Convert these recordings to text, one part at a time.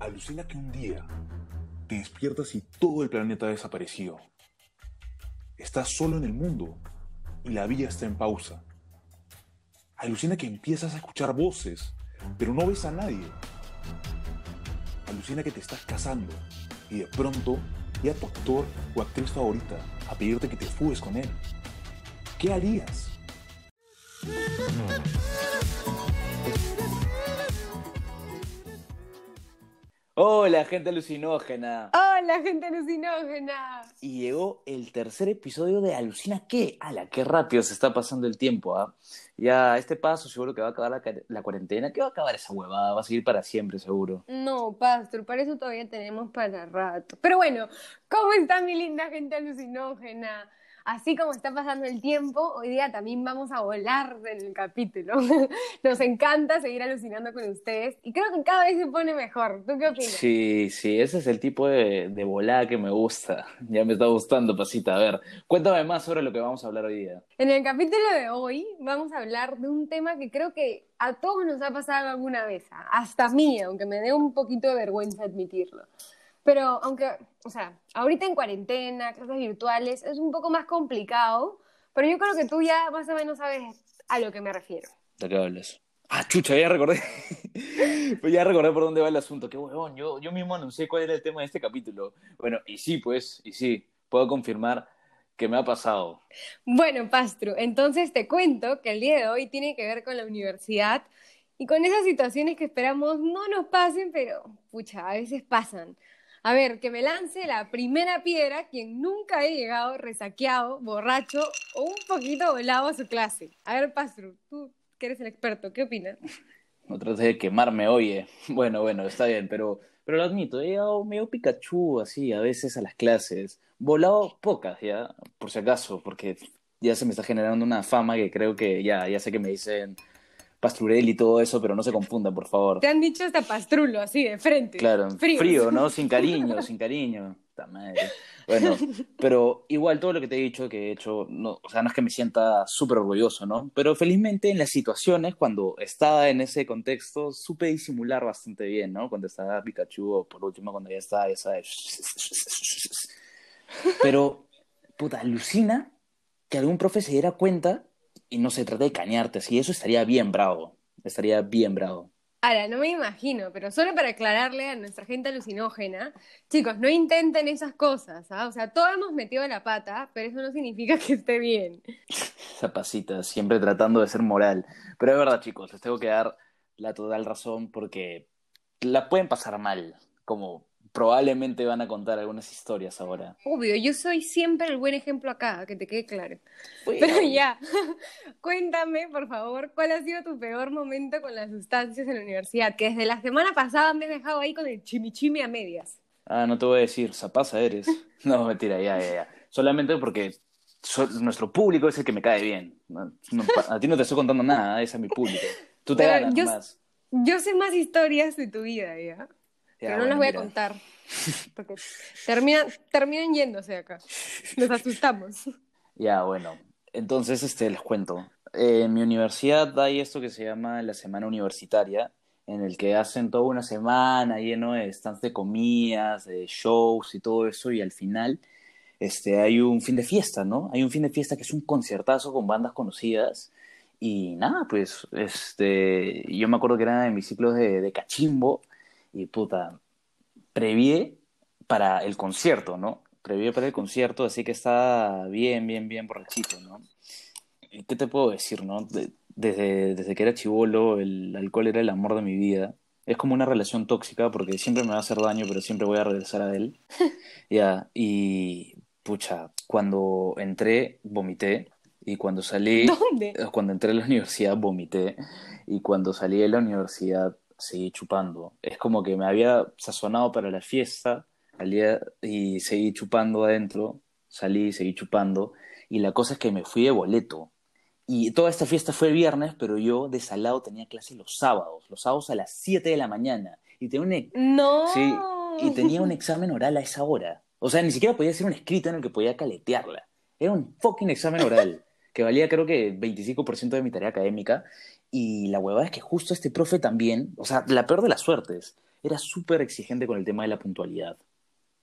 Alucina que un día te despiertas y todo el planeta ha desaparecido. Estás solo en el mundo y la vida está en pausa. Alucina que empiezas a escuchar voces, pero no ves a nadie. Alucina que te estás casando y de pronto llega tu actor o actriz favorita a pedirte que te fugues con él. ¿Qué harías? Hola, gente alucinógena. Hola, gente alucinógena. Y llegó el tercer episodio de Alucina qué. ¡Hala, qué rápido se está pasando el tiempo! ¿ah? Ya, este paso seguro que va a acabar la, la cuarentena. ¿Qué va a acabar esa huevada? Va a seguir para siempre, seguro. No, Pastor, para eso todavía tenemos para rato. Pero bueno, ¿cómo está mi linda gente alucinógena? así como está pasando el tiempo, hoy día también vamos a volar en el capítulo. Nos encanta seguir alucinando con ustedes y creo que cada vez se pone mejor. ¿Tú qué opinas? Sí, sí, ese es el tipo de, de volada que me gusta. Ya me está gustando, Pasita. A ver, cuéntame más sobre lo que vamos a hablar hoy día. En el capítulo de hoy vamos a hablar de un tema que creo que a todos nos ha pasado alguna vez, hasta a mí, aunque me dé un poquito de vergüenza admitirlo. Pero aunque, o sea, ahorita en cuarentena, clases virtuales, es un poco más complicado, pero yo creo que tú ya más o menos sabes a lo que me refiero. ¿De qué hablas? Ah, chucha, ya recordé. pues ya recordé por dónde va el asunto. Qué huevón, yo, yo mismo anuncié cuál era el tema de este capítulo. Bueno, y sí, pues, y sí, puedo confirmar que me ha pasado. Bueno, Pastro, entonces te cuento que el día de hoy tiene que ver con la universidad y con esas situaciones que esperamos no nos pasen, pero pucha, a veces pasan. A ver, que me lance la primera piedra quien nunca ha llegado resaqueado, borracho o un poquito volado a su clase. A ver, Pastro, tú que eres el experto, ¿qué opinas? No trates de quemarme, oye. Bueno, bueno, está bien, pero, pero lo admito, he llegado medio Pikachu así a veces a las clases. Volado pocas, ya, por si acaso, porque ya se me está generando una fama que creo que ya, ya sé que me dicen Pastrurel y todo eso, pero no se confunda, por favor. Te han dicho hasta pastrulo, así, de frente. Claro, frío, ¿no? Sin cariño, sin cariño. Madre. Bueno, pero igual todo lo que te he dicho que he hecho, no, o sea, no es que me sienta súper orgulloso, ¿no? Pero felizmente en las situaciones, cuando estaba en ese contexto, supe disimular bastante bien, ¿no? Cuando estaba Pikachu o por último cuando ya estaba esa... Pero, puta, alucina que algún profe se diera cuenta y no se trata de cañarte, así eso estaría bien bravo, estaría bien bravo. Ahora, no me imagino, pero solo para aclararle a nuestra gente alucinógena, chicos, no intenten esas cosas, ¿ah? O sea, todos hemos metido la pata, pero eso no significa que esté bien. Esa pasita, siempre tratando de ser moral. Pero es verdad, chicos, les tengo que dar la total razón porque la pueden pasar mal, como probablemente van a contar algunas historias ahora. Obvio, yo soy siempre el buen ejemplo acá, que te quede claro. Pero ya, cuéntame, por favor, ¿cuál ha sido tu peor momento con las sustancias en la universidad? Que desde la semana pasada me he dejado ahí con el chimichimi a medias. Ah, no te voy a decir, zapasa eres. No, mentira, ya, ya, ya. Solamente porque nuestro público es el que me cae bien. a ti no te estoy contando nada, ese es mi público. Tú te ganas más. Yo sé más historias de tu vida, ¿ya? Pero no las voy a contar. Porque terminan, terminan yéndose acá. Nos asustamos. Ya, bueno. Entonces, este, les cuento. en mi universidad hay esto que se llama la semana universitaria, en el que hacen toda una semana lleno de stands de comidas, de shows y todo eso, y al final este, hay un fin de fiesta, ¿no? Hay un fin de fiesta que es un conciertazo con bandas conocidas. Y nada, pues, este, yo me acuerdo que eran de mis ciclos de, de cachimbo, y puta, previé para el concierto, ¿no? Previé para el concierto, así que está bien, bien, bien borrachito, ¿no? ¿Qué te puedo decir, no? desde, desde que era chivolo, el alcohol era el amor de mi vida. Es como una relación tóxica porque siempre me va a hacer daño, pero siempre voy a regresar a él. ya, y pucha, cuando entré, vomité. Y cuando salí. ¿Dónde? Cuando entré a la universidad, vomité. Y cuando salí de la universidad, seguí chupando. Es como que me había sazonado para la fiesta al día, y seguí chupando adentro, salí, seguí chupando. Y la cosa es que me fui de boleto. Y toda esta fiesta fue el viernes, pero yo de salado tenía clase los sábados, los sábados a las 7 de la mañana. Y tenía un, e-, no. sí, y tenía un examen oral a esa hora. O sea, ni siquiera podía hacer un escrito en el que podía caletearla. Era un fucking examen oral, que valía creo que 25% de mi tarea académica. Y la huevada es que justo este profe también, o sea, la peor de las suertes, era súper exigente con el tema de la puntualidad.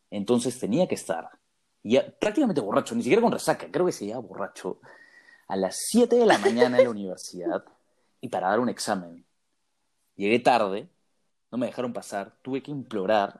Entonces tenía que estar, ya prácticamente borracho, ni siquiera con resaca, creo que se iba borracho, a las 7 de la mañana en la universidad y para dar un examen. Llegué tarde, no me dejaron pasar, tuve que implorar,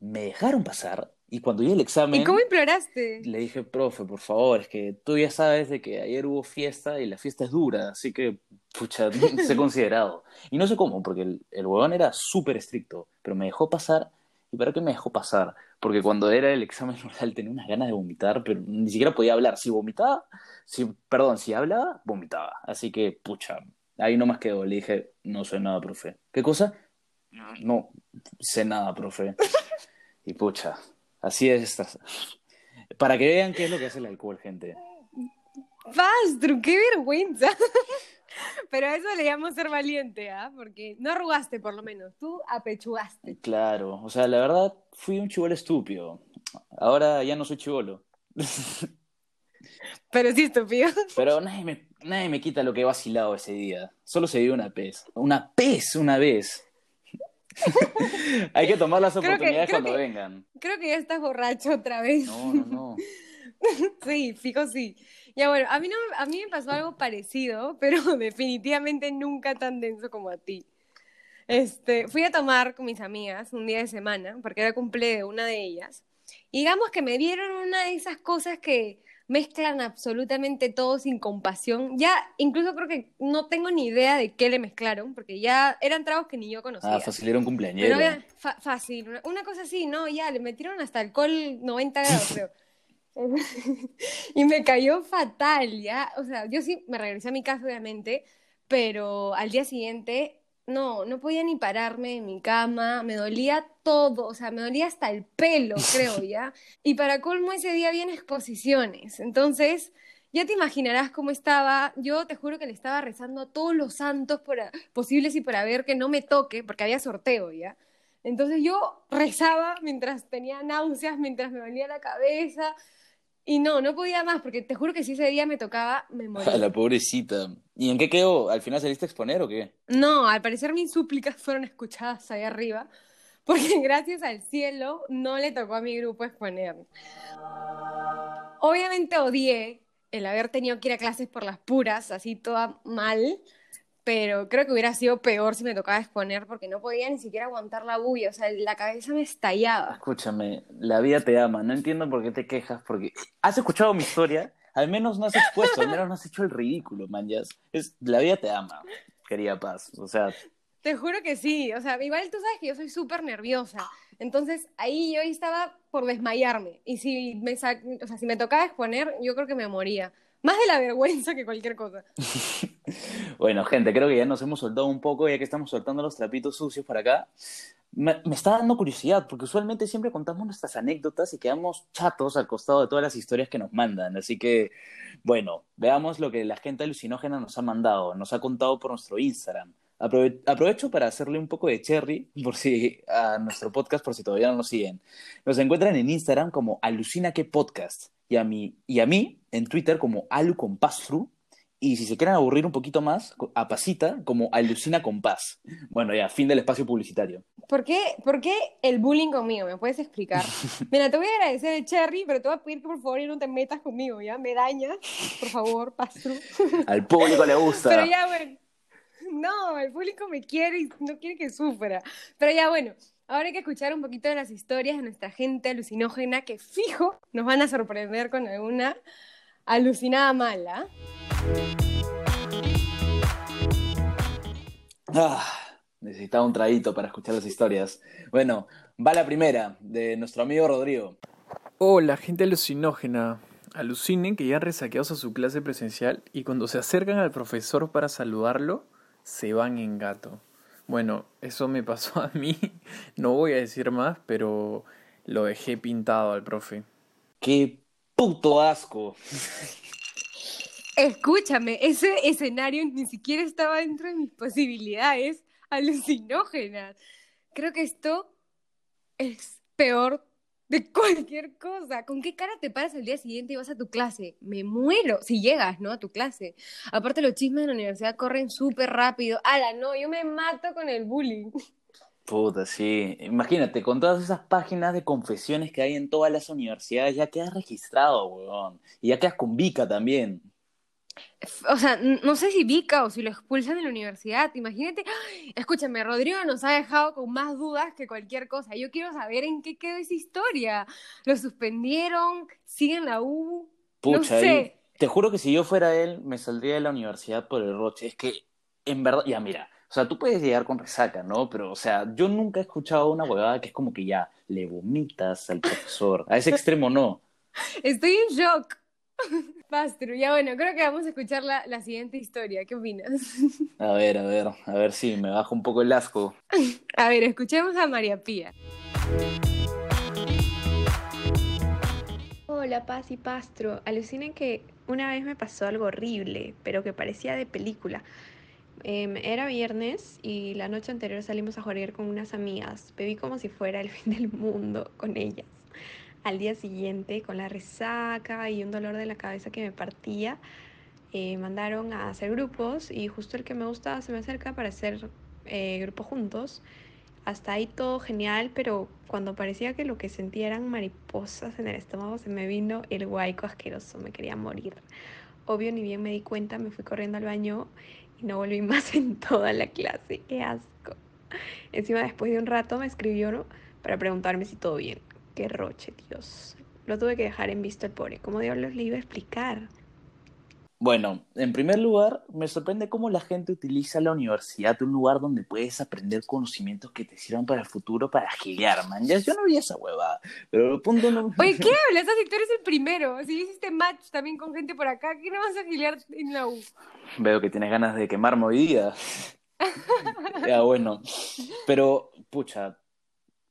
me dejaron pasar y cuando llegué el examen... ¿Y cómo imploraste? Le dije, profe, por favor, es que tú ya sabes de que ayer hubo fiesta y la fiesta es dura, así que, pucha, he considerado. Y no sé cómo, porque el, el huevón era súper estricto, pero me dejó pasar. ¿Y para qué me dejó pasar? Porque cuando era el examen oral tenía unas ganas de vomitar, pero ni siquiera podía hablar. Si vomitaba, si, perdón, si hablaba, vomitaba. Así que, pucha, ahí no más quedó. Le dije, no sé nada, profe. ¿Qué cosa? No sé nada, profe. Y pucha, Así es. Estas. Para que vean qué es lo que hace el alcohol, gente. Pastro, qué vergüenza. Pero a eso le llamo ser valiente, ¿ah? Porque no arrugaste, por lo menos. Tú apechugaste. Claro. O sea, la verdad, fui un chivolo estúpido. Ahora ya no soy chivolo. Pero sí estúpido. Pero nadie me, nadie me quita lo que he vacilado ese día. Solo se dio una pez. Una pez una vez. Hay que tomar las oportunidades cuando vengan. Creo que ya estás borracho otra vez. No, no, no. sí, fijo sí. Ya bueno, a mí, no, a mí me pasó algo parecido, pero definitivamente nunca tan denso como a ti. Este, fui a tomar con mis amigas un día de semana, porque era cumple de una de ellas. Y digamos que me dieron una de esas cosas que mezclan absolutamente todo sin compasión. Ya, incluso creo que no tengo ni idea de qué le mezclaron, porque ya eran tragos que ni yo conocía. Ah, fácil, era un cumpleaños. Pero fácil, una cosa así, ¿no? Ya, le metieron hasta alcohol 90 grados, creo. y me cayó fatal, ya. O sea, yo sí me regresé a mi casa, obviamente, pero al día siguiente no, no podía ni pararme en mi cama, me dolía todo, o sea, me dolía hasta el pelo, creo, ¿ya? Y para colmo ese día había exposiciones, entonces ya te imaginarás cómo estaba, yo te juro que le estaba rezando a todos los santos por posibles y para ver que no me toque, porque había sorteo, ¿ya? Entonces yo rezaba mientras tenía náuseas, mientras me dolía la cabeza, y no, no podía más, porque te juro que si ese día me tocaba, me moría. la pobrecita. ¿Y en qué quedó? ¿Al final saliste a exponer o qué? No, al parecer mis súplicas fueron escuchadas ahí arriba, porque gracias al cielo no le tocó a mi grupo exponer. Obviamente odié el haber tenido que ir a clases por las puras, así toda mal, pero creo que hubiera sido peor si me tocaba exponer porque no podía ni siquiera aguantar la bulla, o sea, la cabeza me estallaba. Escúchame, la vida te ama, no entiendo por qué te quejas, porque has escuchado mi historia, al menos no has expuesto, al menos no has hecho el ridículo, man, Es, la vida te ama, querida Paz, o sea... Te juro que sí, o sea, igual tú sabes que yo soy súper nerviosa, entonces ahí yo estaba por desmayarme, y si me, o sea, si me tocaba exponer, yo creo que me moría. Más de la vergüenza que cualquier cosa. bueno, gente, creo que ya nos hemos soltado un poco, ya que estamos soltando los trapitos sucios para acá. Me, está dando curiosidad, porque usualmente siempre contamos nuestras anécdotas y quedamos chatos al costado de todas las historias que nos mandan. Así que, bueno, veamos lo que la gente alucinógena nos ha mandado, nos ha contado por nuestro Instagram. Aprovecho para hacerle un poco de cherry por si a nuestro podcast, por si todavía no nos siguen. Nos encuentran en Instagram como Alucina que Podcast y a mí, y a mí en Twitter como Alu Y si se quieren aburrir un poquito más, a Pasita como Alucina Compás. Bueno, ya, fin del espacio publicitario. ¿Por qué, ¿Por qué el bullying conmigo? ¿Me puedes explicar? Mira, te voy a agradecer el Cherry, pero te voy a pedir que por favor no te metas conmigo, ¿ya? Me dañas, por favor, Pastru. Al público le gusta. Pero ya, bueno. No, el público me quiere y no quiere que sufra. Pero ya, bueno, Ahora hay que escuchar un poquito de las historias de nuestra gente alucinógena que fijo nos van a sorprender con alguna alucinada mala. Ah, necesitaba un traguito para escuchar las historias. Bueno, va la primera de nuestro amigo Rodrigo. Hola, gente alucinógena. Alucinen que ya han resaqueados a su clase presencial y cuando se acercan al profesor para saludarlo, se van en gato. Bueno, eso me pasó a mí. No voy a decir más, pero lo dejé pintado al profe. ¡Qué puto asco! Escúchame, ese escenario ni siquiera estaba dentro de mis posibilidades alucinógenas. Creo que esto es peor de cualquier cosa. ¿Con qué cara te paras el día siguiente y vas a tu clase? Me muero si llegas, ¿no? A tu clase. Aparte, los chismes de la universidad corren súper rápido. Ala, no, yo me mato con el bullying. Puta, sí. Imagínate, con todas esas páginas de confesiones que hay en todas las universidades, ya quedas registrado, weón. Y ya quedas con Vika también. O sea, no sé si Vika o si lo expulsan de la universidad. Imagínate. Escúchame, Rodrigo nos ha dejado con más dudas que cualquier cosa. Yo quiero saber en qué quedó esa historia. ¿Lo suspendieron? ¿Siguen la U? No Pucha, sé. y te juro que si yo fuera él, me saldría de la universidad por el roche. Es que, en verdad, ya mira, o sea, tú puedes llegar con resaca, ¿no? Pero, o sea, yo nunca he escuchado una huevada que es como que ya le vomitas al profesor. A ese extremo no. Estoy en shock. Pastro, ya bueno, creo que vamos a escuchar la, la siguiente historia. ¿Qué opinas? A ver, a ver, a ver si me bajo un poco el asco. A ver, escuchemos a María Pía. Hola, Paz y Pastro. Alucinen que una vez me pasó algo horrible, pero que parecía de película. Em, era viernes y la noche anterior salimos a jugar con unas amigas. Bebí como si fuera el fin del mundo con ellas. Al día siguiente, con la resaca y un dolor de la cabeza que me partía, eh, mandaron a hacer grupos y justo el que me gustaba se me acerca para hacer eh, grupo juntos. Hasta ahí todo genial, pero cuando parecía que lo que sentía eran mariposas en el estómago, se me vino el guayco asqueroso, me quería morir. Obvio, ni bien me di cuenta, me fui corriendo al baño y no volví más en toda la clase. ¡Qué asco! Encima, después de un rato, me escribió para preguntarme si todo bien. ¡Qué roche, Dios! Lo tuve que dejar en visto el pobre. ¿Cómo diablos le iba a explicar? Bueno, en primer lugar, me sorprende cómo la gente utiliza la universidad, un lugar donde puedes aprender conocimientos que te sirvan para el futuro para gilear, man. Ya, yo no vi esa huevada, pero el punto no... Oye, ¿qué hablas? Así tú eres el primero. Si hiciste match también con gente por acá, ¿qué no vas a gilear en la U? Veo que tienes ganas de quemarme hoy día. ya, bueno. Pero, pucha,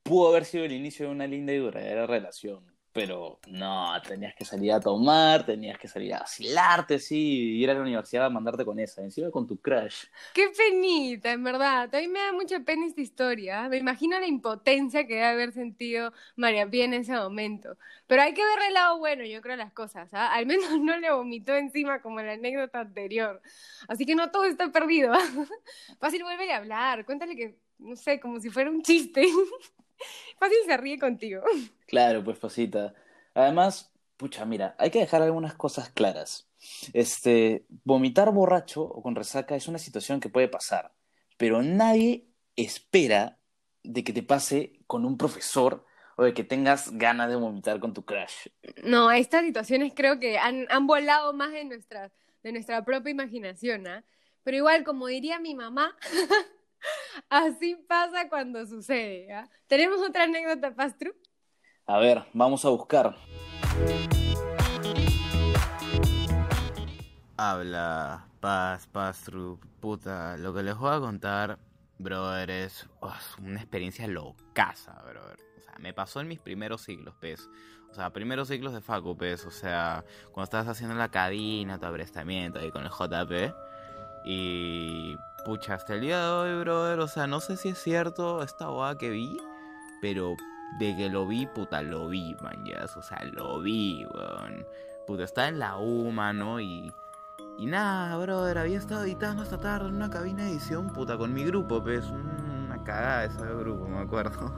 pudo haber sido el inicio de una linda y duradera relación. Pero no, tenías que salir a tomar, tenías que salir a vacilarte, sí, ir a la universidad a mandarte con esa, encima con tu crush. Qué penita, en verdad. A mí me da mucha pena esta historia. Me imagino la impotencia que debe haber sentido María Pía en ese momento. Pero hay que ver el lado bueno, yo creo, las cosas. ¿ah? Al menos no le vomitó encima como en la anécdota anterior. Así que no todo está perdido. Fácil, vuelve a hablar. Cuéntale que, no sé, como si fuera un chiste. Fácil se ríe contigo. Claro, pues pasita. Además, pucha, mira, hay que dejar algunas cosas claras. Este, vomitar borracho o con resaca es una situación que puede pasar, pero nadie espera de que te pase con un profesor o de que tengas ganas de vomitar con tu crush. No, estas situaciones creo que han, han volado más de nuestra, de nuestra propia imaginación, ¿ah? Pero igual, como diría mi mamá, así pasa cuando sucede, ¿ah? ¿Tenemos otra anécdota, Pastru? A ver, vamos a buscar. Habla, paz, pastru, puta. Lo que les voy a contar, brother, es oh, es una experiencia locaza, brother. O sea, me pasó en mis primeros siglos, pez. O sea, primeros siglos de facu, pez. O sea, cuando estabas haciendo la cadena, tu aprestamiento ahí con el JP. Y... Pucha, hasta el día de hoy, brother, o sea, no sé si es cierto esta boda que vi, pero de que lo vi, puta, lo vi, man, ya, o sea, lo vi, weón. Puta, estaba en la UMA, ¿no? Y... Y nada, brother, había estado editando esta tarde en una cabina de edición, puta, con mi grupo, pues, una cagada ese grupo, me acuerdo.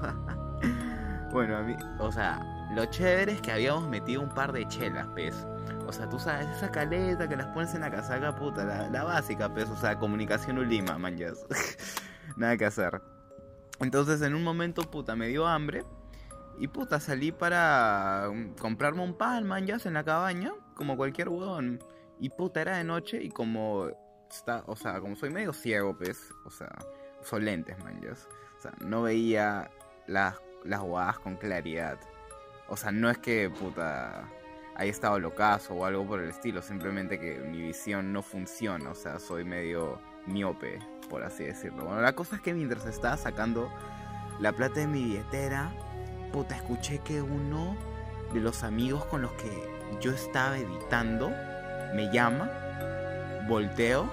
bueno, a mí, o sea, lo chévere es que habíamos metido un par de chelas, pues. O sea, tú sabes, esa caleta que las pones en la casaca, puta, la, la básica, pues, o sea, comunicación Ulima, man, ya. Nada que hacer. Entonces, en un momento, puta, me dio hambre. Y puta, salí para um, comprarme un pan, man, ya, en la cabaña, como cualquier huevón. Y puta, era de noche y como está, o sea, como soy medio ciego, pues, o sea, uso lentes, man, ya. O sea, no veía las, las guadas con claridad. O sea, no es que, puta, haya estado locazo o algo por el estilo, simplemente que mi visión no funciona, o sea, soy medio miope, por así decirlo. Bueno, la cosa es que mientras estaba sacando la plata de mi billetera, puta, escuché que uno de los amigos con los que yo estaba editando me llama, volteo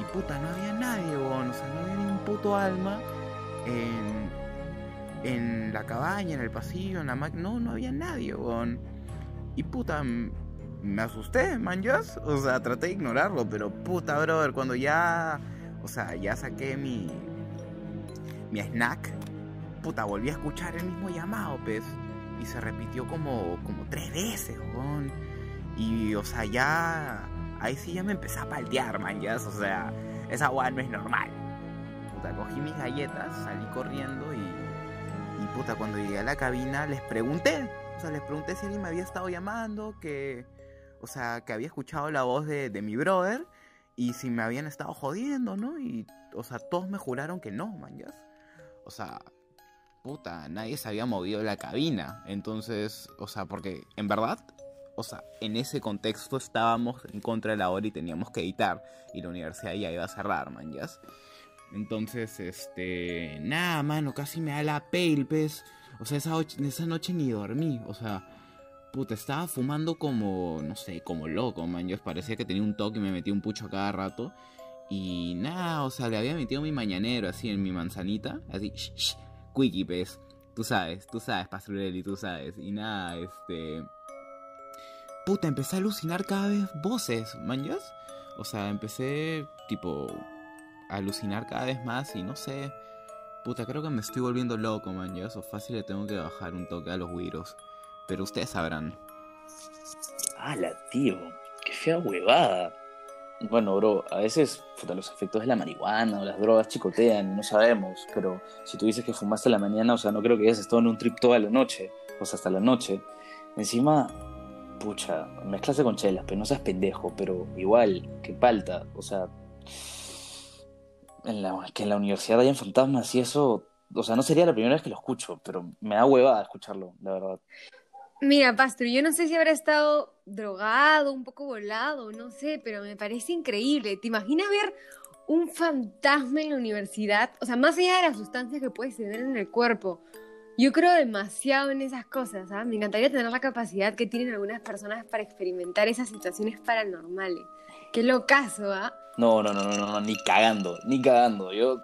y puta, no había nadie, weón, o sea, no había ni un puto alma en, en la cabaña, en el pasillo, en la máquina, no, no había nadie, weón. Y puta, me asusté, man. O sea, traté de ignorarlo, pero puta, brother, cuando ya, o sea, ya saqué mi, mi snack, puta, volví a escuchar el mismo llamado, pues. Y se repitió como, como tres veces, weón. Y, o sea, ya. Ahí sí ya me empecé a paltear, man. O sea, esa weá no es normal. Puta, cogí mis galletas, salí corriendo y. Y puta, cuando llegué a la cabina les pregunté. O sea, les pregunté si alguien me había estado llamando, que. O sea, que había escuchado la voz de, mi brother y si me habían estado jodiendo, ¿no? Y, o sea, todos me juraron que no, man, ya. O sea, puta, nadie se había movido la cabina. Entonces, o sea, porque en verdad, o sea, en ese contexto estábamos en contra de la hora y teníamos que editar. Y la universidad ya iba a cerrar, man, ya. Entonces, este. Nada, mano, casi me da la pale, pues. O sea, esa, och- esa noche ni dormí. O sea, puta, estaba fumando como. No sé, como loco, man. Yo parecía que tenía un toque y me metía un pucho cada rato. Y nada, o sea, le había metido mi mañanero así en mi manzanita. Así, shh, shh, quickie, pues. Tú sabes, tú sabes, Pastrulelli, tú sabes. Y nada, este. Puta, empecé a alucinar cada vez voces, manjas. O sea, empecé, tipo, a alucinar cada vez más y no sé. Puta, creo que me estoy volviendo loco, manjas. O fácil le tengo que bajar un toque a los güiros. Pero ustedes sabrán. ¡Hala, tío! ¡Qué fea huevada! Bueno, bro, a veces puta, los efectos de la marihuana o las drogas chicotean, no sabemos, pero si tú dices que fumaste a la mañana, o sea, no creo que hayas estado en un trip toda la noche, o sea, hasta la noche. Encima, pucha, mezclaste con chelas, pero no seas pendejo, pero igual, que palta, o sea, en la, que en la universidad hayan fantasmas y eso, o sea, no sería la primera vez que lo escucho, pero me da huevada escucharlo, la verdad. Mira, Pastro, yo no sé si habrá estado drogado, un poco volado, no sé, pero me parece increíble. ¿Te imaginas ver un fantasma en la universidad? O sea, más allá de las sustancias que puedes tener en el cuerpo. Yo creo demasiado en esas cosas, ¿ah? Me encantaría tener la capacidad que tienen algunas personas para experimentar esas situaciones paranormales. Qué locazo, ¿ah? No, no, no, no, no, ni cagando, ni cagando. Yo,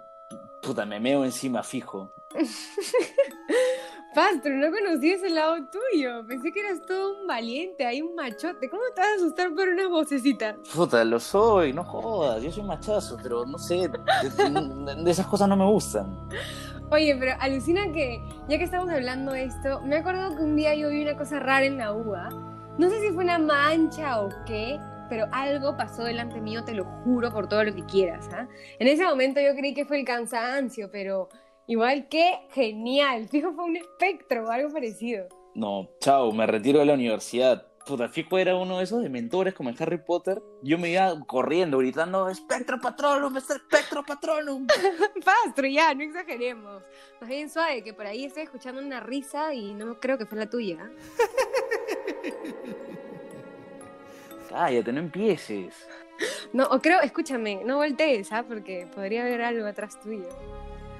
puta, me meo encima fijo. Pastro, no conocí ese lado tuyo. Pensé que eras todo un valiente, hay un machote. ¿Cómo te vas a asustar por una vocecita? Puta, lo soy, no jodas, yo soy machazo, pero no sé, de, de esas cosas no me gustan. Oye, pero alucina que, ya que estamos hablando de esto, me acuerdo que un día yo vi una cosa rara en la uva. No sé si fue una mancha o qué, pero algo pasó delante mío, te lo juro por todo lo que quieras. ¿ah? En ese momento yo creí que fue el cansancio, pero igual que genial. Fijo, fue un espectro o algo parecido. No, chao, me retiro de la universidad. Puta, fijo era uno de esos dementores como en Harry Potter. Yo me iba corriendo, gritando, ¡Espectro Patronum! ¡Espectro Patronum! Pastro, ya, no exageremos. Más bien suave, que por ahí estoy escuchando una risa y no creo que fue la tuya. Cállate, no empieces. No, o creo, escúchame, no voltees, ¿ah? Porque podría haber algo atrás tuyo.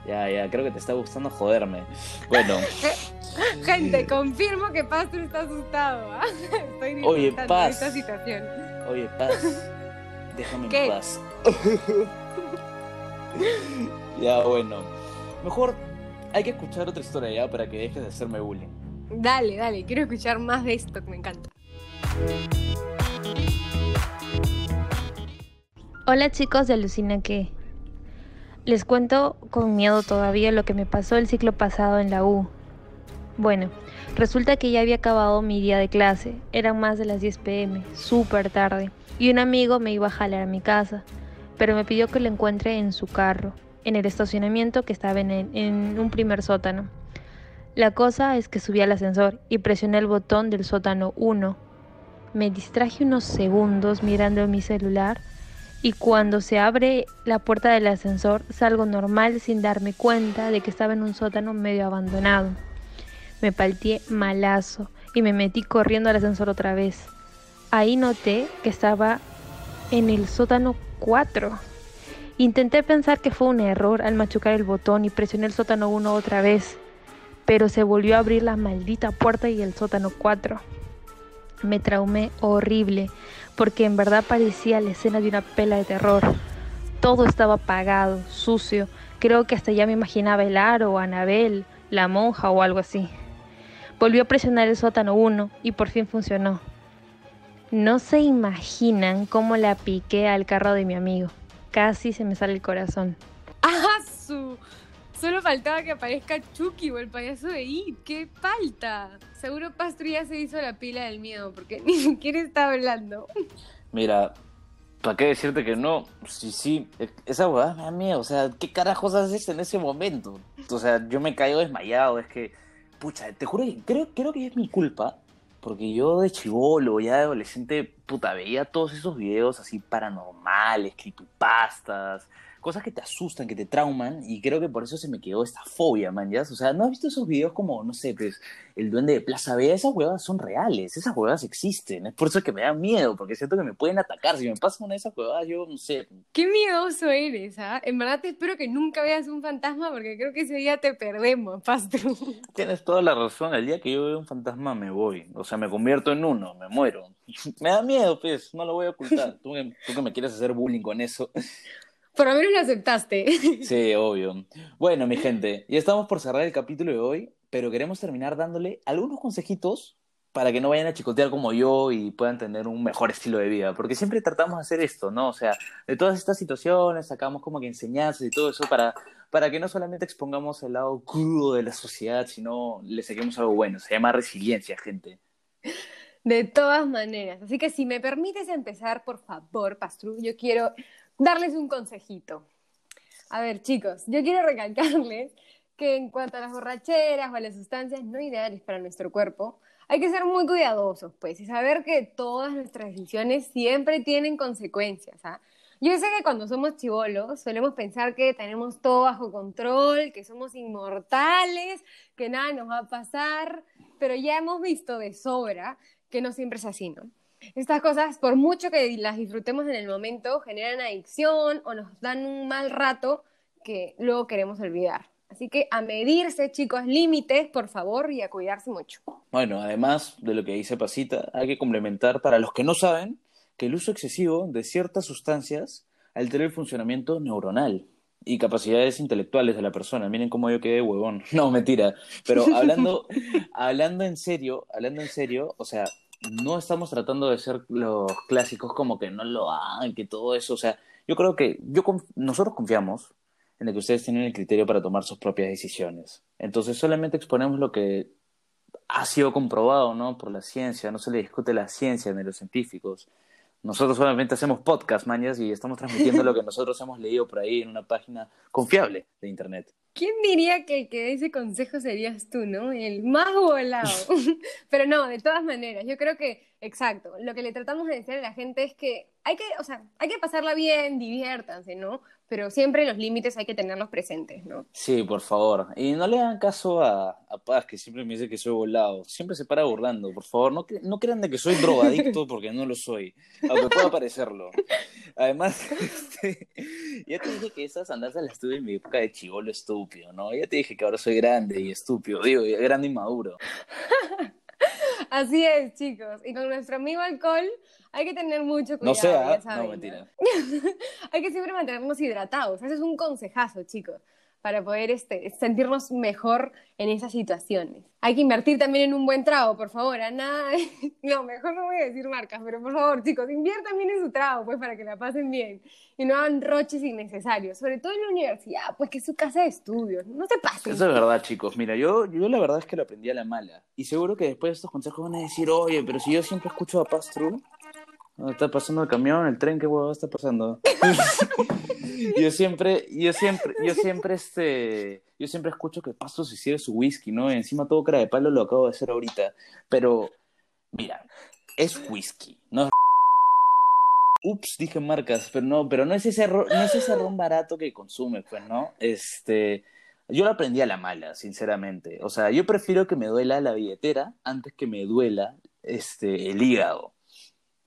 Ya, ya, creo que te está gustando joderme. Bueno, Gente, confirmo que Pastro está asustado, ¿ah? Estoy Oye, Paz. esta situación. oye, paz, déjame ¿Qué? en paz. ya, bueno. Mejor hay que escuchar otra historia ya para que dejes de hacerme bullying. Dale, dale, quiero escuchar más de esto que me encanta. Hola chicos de Alucina que les cuento con miedo todavía lo que me pasó el ciclo pasado en la U. Bueno, resulta que ya había acabado mi día de clase, eran más de las 10 pm, súper tarde, y un amigo me iba a jalar a mi casa, pero me pidió que lo encuentre en su carro, en el estacionamiento que estaba en, en un primer sótano. La cosa es que subí al ascensor y presioné el botón del sótano 1. Me distraje unos segundos mirando mi celular y cuando se abre la puerta del ascensor salgo normal sin darme cuenta de que estaba en un sótano medio abandonado. Me palteé malazo y me metí corriendo al ascensor otra vez. Ahí noté que estaba en el sótano 4. Intenté pensar que fue un error al machucar el botón y presioné el sótano 1 otra vez, pero se volvió a abrir la maldita puerta y el sótano 4. Me traumé horrible porque en verdad parecía la escena de una pela de terror. Todo estaba apagado, sucio. Creo que hasta ya me imaginaba el aro, Anabel, la monja o algo así. Volvió a presionar el sótano 1 y por fin funcionó. No se imaginan cómo la piqué al carro de mi amigo. Casi se me sale el corazón. ¡Ah, su! Solo faltaba que aparezca Chucky o el payaso de It. ¡Qué falta! Seguro Pastro ya se hizo la pila del miedo porque ni siquiera está hablando. Mira, ¿para qué decirte que no? Sí, sí, e- esa huevada me da miedo. O sea, ¿qué carajos haces en ese momento? O sea, yo me caigo desmayado. Es que, pucha, te juro que creo, creo que es mi culpa. Porque yo de chivolo, ya de adolescente, puta, veía todos esos videos así paranormales, creepypastas, cosas que te asustan, que te trauman, y creo que por eso se me quedó esta fobia, man, ¿ya? O sea, ¿no has visto esos videos como, no sé, pues, el duende de Plaza Vea? Esas huevas son reales, esas huevas existen, es por eso que me da miedo, porque siento que me pueden atacar, si me pasa una de esas huevas, yo, no sé, ¡Qué miedoso eres, ah! En verdad te espero que nunca veas un fantasma porque creo que ese día te perdemos, Pastro. tienes toda la razón, el día que yo veo un fantasma me voy, o sea, me convierto en uno, me muero. me da miedo, pues, no lo voy a ocultar, tú, tú que me quieres hacer bullying con eso. Por lo menos lo aceptaste. Sí, obvio. Bueno, mi gente, ya estamos por cerrar el capítulo de hoy, pero queremos terminar dándole algunos consejitos para que no vayan a chicotear como yo y puedan tener un mejor estilo de vida, porque siempre tratamos de hacer esto, ¿no? O sea, de todas estas situaciones sacamos como que enseñanzas y todo eso para, para que no solamente expongamos el lado crudo de la sociedad, sino le saquemos algo bueno. Se llama resiliencia, gente. De todas maneras. Así que si me permites empezar, por favor, Pastru, yo quiero darles un consejito. A ver, chicos, yo quiero recalcarles que en cuanto a las borracheras o a las sustancias no ideales para nuestro cuerpo, hay que ser muy cuidadosos, pues, y saber que todas nuestras decisiones siempre tienen consecuencias, ¿ah? Yo sé que cuando somos chivolos solemos pensar que tenemos todo bajo control, que somos inmortales, que nada nos va a pasar, pero ya hemos visto de sobra que no siempre es así, ¿no? Estas cosas, por mucho que las disfrutemos en el momento, generan adicción o nos dan un mal rato que luego queremos olvidar. Así que a medirse, chicos, límites, por favor, y a cuidarse mucho. Bueno, además de lo que dice Pasita, hay que complementar para los que no saben que el uso excesivo de ciertas sustancias altera el funcionamiento neuronal y capacidades intelectuales de la persona. Miren cómo yo quedé huevón. No, mentira. Pero hablando, hablando en serio, hablando en serio, o sea, no estamos tratando de ser los clásicos como que no lo hagan, que todo eso. O sea, yo creo que yo conf- nosotros confiamos en el que ustedes tienen el criterio para tomar sus propias decisiones. Entonces solamente exponemos lo que ha sido comprobado, ¿no? Por la ciencia, no se le discute la ciencia ni los científicos. Nosotros solamente hacemos podcast, mañas, y estamos transmitiendo lo que nosotros hemos leído por ahí en una página confiable de internet. ¿Quién diría que el que dé ese consejo serías tú, no? El más volado. Pero no, de todas maneras, yo creo que, exacto, lo que le tratamos de decir a la gente es que hay que, o sea, hay que pasarla bien, diviértanse, ¿no? Pero siempre los límites hay que tenerlos presentes, ¿no? Sí, por favor. Y no le hagan caso a, a Paz, que siempre me dice que soy volado. Siempre se para burlando, por favor. No, no crean de que soy drogadicto porque no lo soy, aunque pueda parecerlo. Además, este, ya te dije que esas andanzas las tuve en mi época de chivolo estúpido, ¿no? Ya te dije que ahora soy grande y estúpido, digo, grande y maduro. Así es, chicos. Y con nuestro amigo alcohol hay que tener mucho No cuidado. sea, ya saben, no, mentira. hay que siempre mantenernos hidratados. Ese es un consejazo, chicos, para poder este, sentirnos mejor en esas situaciones. Hay que invertir también en un buen trago, por favor. A nada. No, mejor no voy a decir marcas, pero por favor, chicos, inviertan bien en su trago, pues, para que la pasen bien. Y no hagan roches innecesarios, sobre todo en la universidad, pues que es su casa de estudios. No se pasen. Eso es verdad, chicos. Mira, yo, yo la verdad es que lo aprendí a la mala. Y seguro que después de estos consejos van a decir, oye, pero si yo siempre escucho a ¿dónde está pasando el camión, el tren, qué huevo está pasando? yo siempre, yo siempre, yo siempre, este, yo siempre escucho que Pasto se sirve su whisky, ¿no? Encima todo cara de palo lo acabo de hacer ahorita. Pero, mira, es whisky, no es Ups, dije marcas, pero no, pero no es ese ron, no es ese ron barato que consume, pues, ¿no? Este, yo lo aprendí a la mala, sinceramente. O sea, yo prefiero que me duela la billetera antes que me duela este el hígado.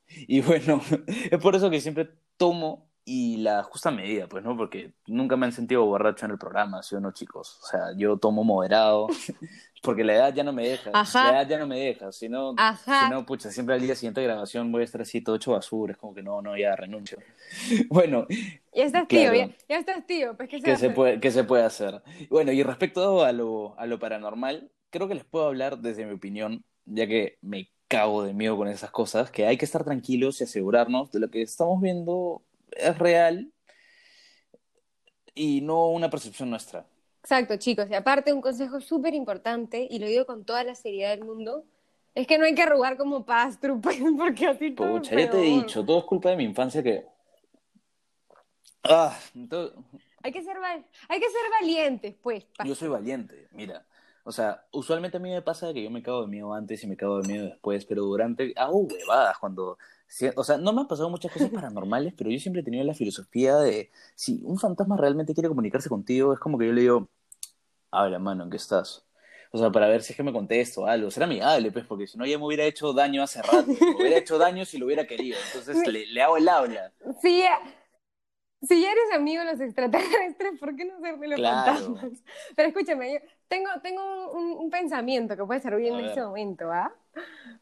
Y bueno, es por eso que siempre tomo y la justa medida, pues, ¿no? Porque nunca me han sentido borracho en el programa, ¿sí o no, chicos? O sea, yo tomo moderado, porque la edad ya no me deja. Ajá. La edad ya no me deja, si no, si no, pucha, siempre al día siguiente de grabación voy a estar así todo hecho basura, es como que no, no, ya renuncio. Bueno, Ya estás tío, Claro. ya, ya estás tío, pues que se ¿qué se puede, qué se puede hacer? Bueno, y respecto a lo, a lo paranormal, creo que les puedo hablar desde mi opinión, ya que me cago de miedo con esas cosas, que hay que estar tranquilos y asegurarnos de lo que estamos viendo es real y no una percepción nuestra. Exacto, chicos. Y aparte, un consejo súper importante, y lo digo con toda la seriedad del mundo, es que no hay que arrugar como pastro, pues, porque así todo Pucha, ya te he dicho, todo es culpa de mi infancia que... Ah, todo- Hay que ser, val- hay que ser valientes, pues. Yo soy valiente, mira. O sea, usualmente a mí me pasa que yo me cago de miedo antes y me cago de miedo después, pero durante... Hago huevadas cuando... O sea, no me han pasado muchas cosas paranormales, pero yo siempre he tenido la filosofía de... Si un fantasma realmente quiere comunicarse contigo, es como que yo le digo... Habla, mano, ¿en qué estás? O sea, para ver si es que me contesto o algo. Ser amigable, pues, porque si no ya me hubiera hecho daño hace rato. Me hubiera hecho daño si lo hubiera querido. Entonces le, le hago el habla. Ya, si ya eres amigo de los extraterrestres, ¿por qué no ser de los Claro. fantasmas? Pero escúchame, yo tengo, tengo un, un pensamiento que puede servir A en ver. este momento, ¿ah?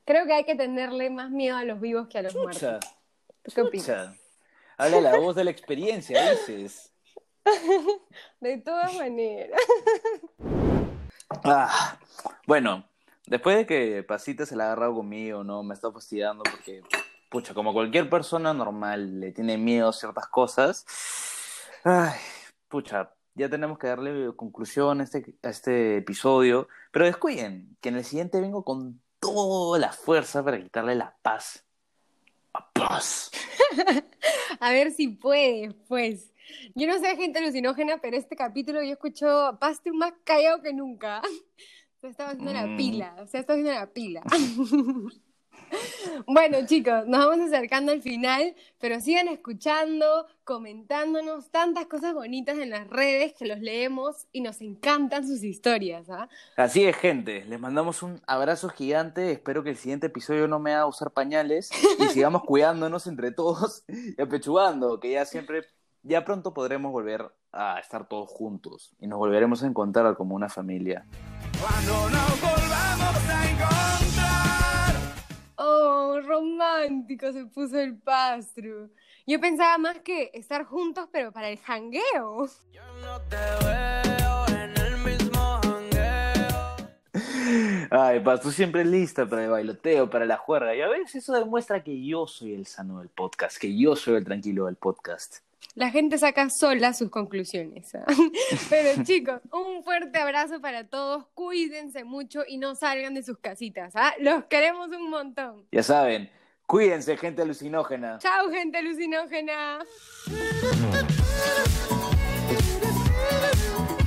Creo que hay que tenerle más miedo a los vivos que a los Chucha, muertos. ¿Tú qué opinas? chucha. Habla la voz de la experiencia, dices. De todas maneras. Ah, bueno, después de que Pasita se la ha agarrado conmigo, ¿no? Me está fastidiando porque, pucha, como cualquier persona normal le tiene miedo a ciertas cosas. Ay, pucha, ya tenemos que darle conclusión a este, a este episodio. Pero descuiden que en el siguiente vengo con toda la fuerza para quitarle la paz. A paz. A ver si puedes, pues. Yo no sé gente alucinógena, pero este capítulo yo escucho a Pastor más callado que nunca. Se estaba haciendo la Mm. pila, se está haciendo la pila. Bueno, chicos, nos vamos acercando al final, pero sigan escuchando, comentándonos tantas cosas bonitas en las redes que los leemos y nos encantan sus historias, ¿ah? Así es, gente. Les mandamos un abrazo gigante. Espero que el siguiente episodio no me haga usar pañales y sigamos cuidándonos entre todos y apechugando, que ya siempre, ya pronto podremos volver a estar todos juntos y nos volveremos a encontrar como una familia. Cuando nos volvamos a encontrar. Oh, romántico se puso el pastro. Yo pensaba más que estar juntos, pero para el jangueo. Yo no te veo en el mismo jangueo. Ay, Paz, tú siempre lista para el bailoteo, para la juerga. Y a veces eso demuestra que yo soy el sano del podcast, que yo soy el tranquilo del podcast. La gente saca sola sus conclusiones. ¿ah? Pero chicos, un fuerte abrazo para todos. Cuídense mucho y no salgan de sus casitas. ¿ah? Los queremos un montón. Ya saben, cuídense, gente alucinógena. Chao, gente alucinógena.